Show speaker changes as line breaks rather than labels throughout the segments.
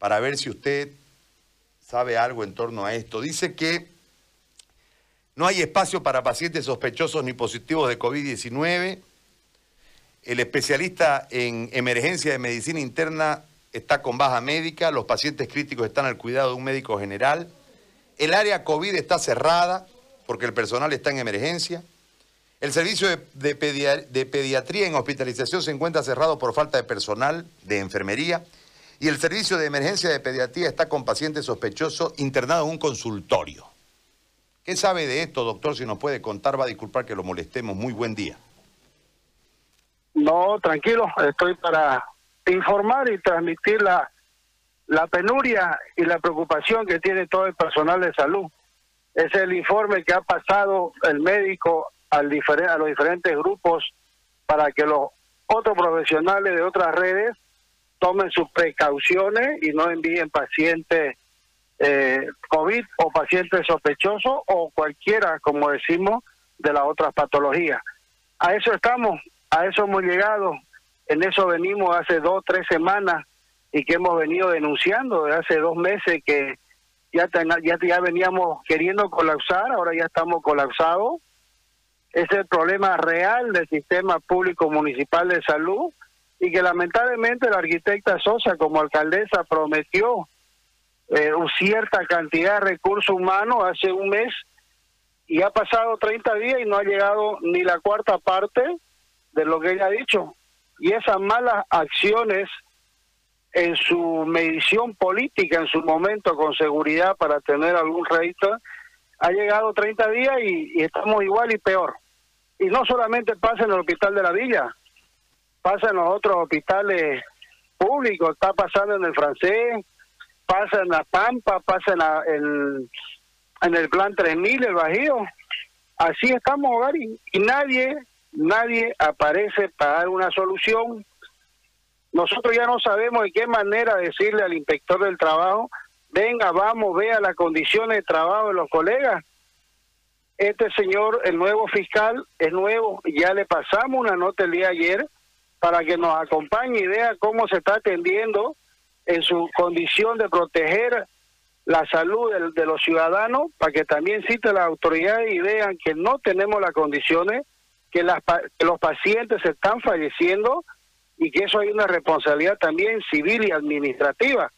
para ver si usted sabe algo en torno a esto. Dice que no hay espacio para pacientes sospechosos ni positivos de COVID-19. El especialista en emergencia de medicina interna está con baja médica, los pacientes críticos están al cuidado de un médico general. El área COVID está cerrada porque el personal está en emergencia. El servicio de, pediatría en hospitalización se encuentra cerrado por falta de personal de enfermería y el servicio de emergencia de pediatría está con paciente sospechoso internado en un consultorio. ¿Qué sabe de esto, doctor? Si nos puede contar, va a disculpar que lo molestemos. Muy buen día.
No, tranquilo, estoy para informar y transmitir la, la penuria y la preocupación que tiene todo el personal de salud. Es el informe que ha pasado el médico al a los diferentes grupos para que los otros profesionales de otras redes tomen sus precauciones y no envíen pacientes eh, COVID o pacientes sospechosos o cualquiera, como decimos, de las otras patologías. A eso estamos, a eso hemos llegado, en eso venimos hace dos, tres semanas y que hemos venido denunciando desde hace dos meses que ya, ya, ya veníamos queriendo colapsar, ahora ya estamos colapsados. Es el problema real del sistema público municipal de salud y que lamentablemente la arquitecta Sosa como alcaldesa prometió eh, cierta cantidad de recursos humanos hace un mes y ha pasado 30 días y no ha llegado ni la cuarta parte de lo que ella ha dicho. Y esas malas acciones en su medición política en su momento con seguridad para tener algún rédito, ha llegado 30 días y, estamos igual y peor. Y no solamente pasa en el hospital de la villa, pasa en los otros hospitales públicos, está pasando en el francés, pasa en la Pampa, pasa en, en, el plan 3000, el Bajío. Así estamos, Gary, y nadie, nadie aparece para dar una solución nosotros ya no sabemos de qué manera decirle al inspector del trabajo, venga, vamos, vea las condiciones de trabajo de los colegas. Este señor, el nuevo fiscal, es nuevo, ya le pasamos una nota el día ayer para que nos acompañe y vea cómo se está atendiendo en su condición de proteger la salud de, los ciudadanos, para que también cite las autoridades y vean que no tenemos las condiciones, que, las, que los pacientes están falleciendo y que eso hay una responsabilidad también civil y administrativa.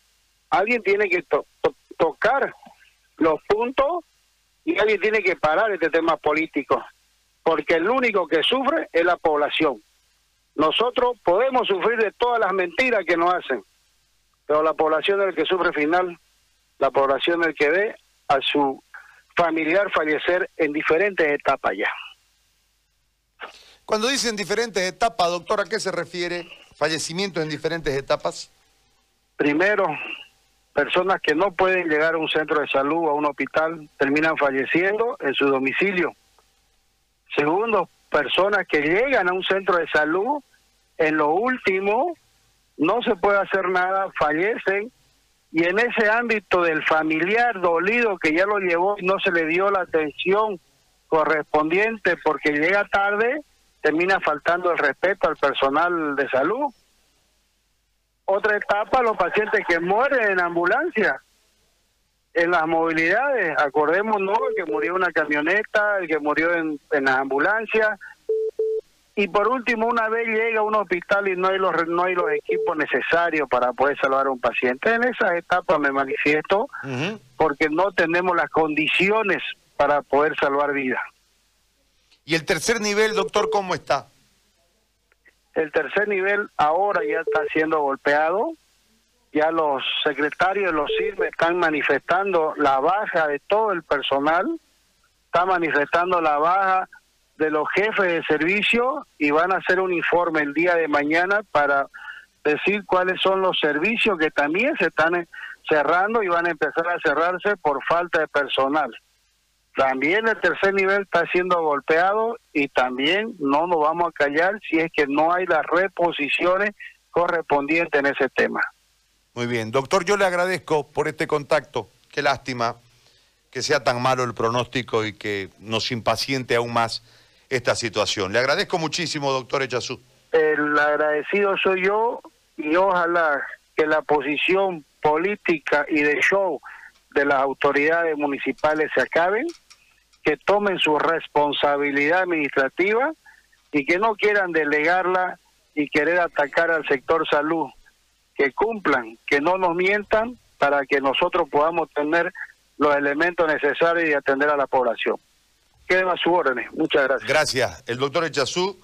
Alguien tiene que tocar los puntos y alguien tiene que parar este tema político, porque el único que sufre es la población. Nosotros podemos sufrir de todas las mentiras que nos hacen, pero la población es el que sufre final, la población es el que ve a su familiar fallecer en diferentes etapas ya.
Cuando dicen diferentes etapas, doctor, ¿a qué se refiere? ¿Fallecimientos en diferentes etapas?
Primero, personas que no pueden llegar a un centro de salud o a un hospital terminan falleciendo en su domicilio. Segundo, personas que llegan a un centro de salud, en lo último, no se puede hacer nada, fallecen, y en ese ámbito del familiar dolido que ya lo llevó y no se le dio la atención correspondiente porque llega tarde, termina faltando el respeto al personal de salud. Otra etapa, los pacientes que mueren en ambulancia, en las movilidades, acordémonos el que murió en una camioneta, el que murió en, en las ambulancias, y por último, una vez llega a un hospital y no hay los no hay los equipos necesarios para poder salvar a un paciente. En esa etapa me manifiesto porque no tenemos las condiciones para poder salvar vidas.
¿Y el tercer nivel, doctor, cómo está?
El tercer nivel ahora ya está siendo golpeado. Ya los secretarios de los CIRME están manifestando la baja de todo el personal, está manifestando la baja de los jefes de servicio y van a hacer un informe el día de mañana para decir cuáles son los servicios que también se están cerrando y van a empezar a cerrarse por falta de personal. También el tercer nivel está siendo golpeado y también no nos vamos a callar si es que no hay las reposiciones correspondientes en ese tema.
Muy bien, doctor, yo le agradezco por este contacto. Qué lástima que sea tan malo el pronóstico y que nos impaciente aún más esta situación. Le agradezco muchísimo, doctor Echazú.
El agradecido soy yo y ojalá que la posición política y de show de las autoridades municipales se acaben, que tomen su responsabilidad administrativa y que no quieran delegarla y querer atacar al sector salud, que cumplan, que no nos mientan para que nosotros podamos tener los elementos necesarios y atender a la población. Queden a su órdenes. Muchas gracias.
Gracias. El doctor Echazú.